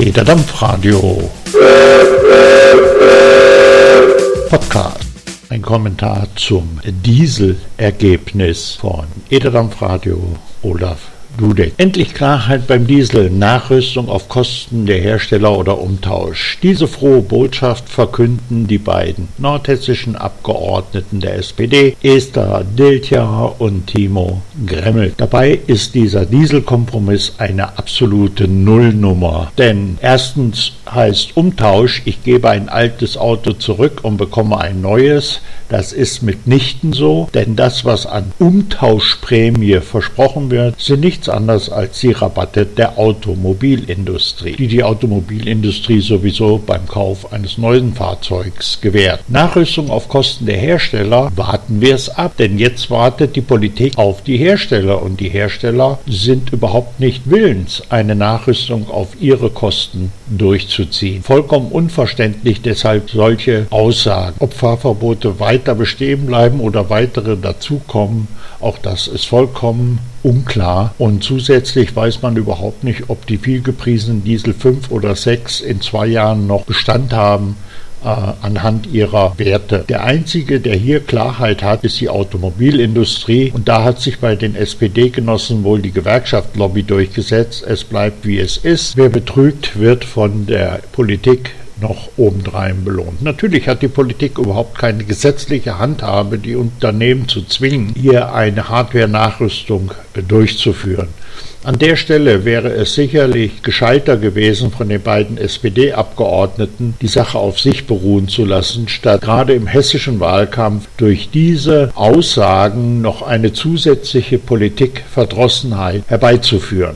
Eder Dampfradio. Podcast. Ein Kommentar zum Dieselergebnis von Eder Dampfradio Olaf Dudek. Endlich Klarheit beim Diesel, Nachrüstung auf Kosten der Hersteller oder Umtausch. Diese frohe Botschaft verkünden die beiden nordhessischen Abgeordneten der SPD, Esther Diltja und Timo Gremmel. Dabei ist dieser Dieselkompromiss eine absolute Nullnummer. Denn erstens heißt Umtausch, ich gebe ein altes Auto zurück und bekomme ein neues. Das ist mitnichten so, denn das, was an Umtauschprämie versprochen wird, sind nichts anderes als die Rabatte der Automobilindustrie, die die Automobilindustrie sowieso beim Kauf eines neuen Fahrzeugs gewährt. Nachrüstung auf Kosten der Hersteller warten wir es ab, denn jetzt wartet die Politik auf die Hersteller und die Hersteller sind überhaupt nicht willens, eine Nachrüstung auf ihre Kosten durchzuziehen. Vollkommen unverständlich deshalb solche Aussagen. Ob Fahrverbote weiter bestehen bleiben oder weitere dazukommen, auch das ist vollkommen unklar. Und zusätzlich weiß man überhaupt nicht, ob die vielgepriesenen Diesel 5 oder 6 in zwei Jahren noch Bestand haben äh, anhand ihrer Werte. Der einzige, der hier Klarheit hat, ist die Automobilindustrie und da hat sich bei den SPD-Genossen wohl die Gewerkschaftslobby durchgesetzt. Es bleibt wie es ist. Wer betrügt, wird von der Politik noch obendrein belohnt. Natürlich hat die Politik überhaupt keine gesetzliche Handhabe, die Unternehmen zu zwingen, hier eine Hardware-Nachrüstung durchzuführen. An der Stelle wäre es sicherlich gescheiter gewesen, von den beiden SPD-Abgeordneten die Sache auf sich beruhen zu lassen, statt gerade im hessischen Wahlkampf durch diese Aussagen noch eine zusätzliche Politikverdrossenheit herbeizuführen.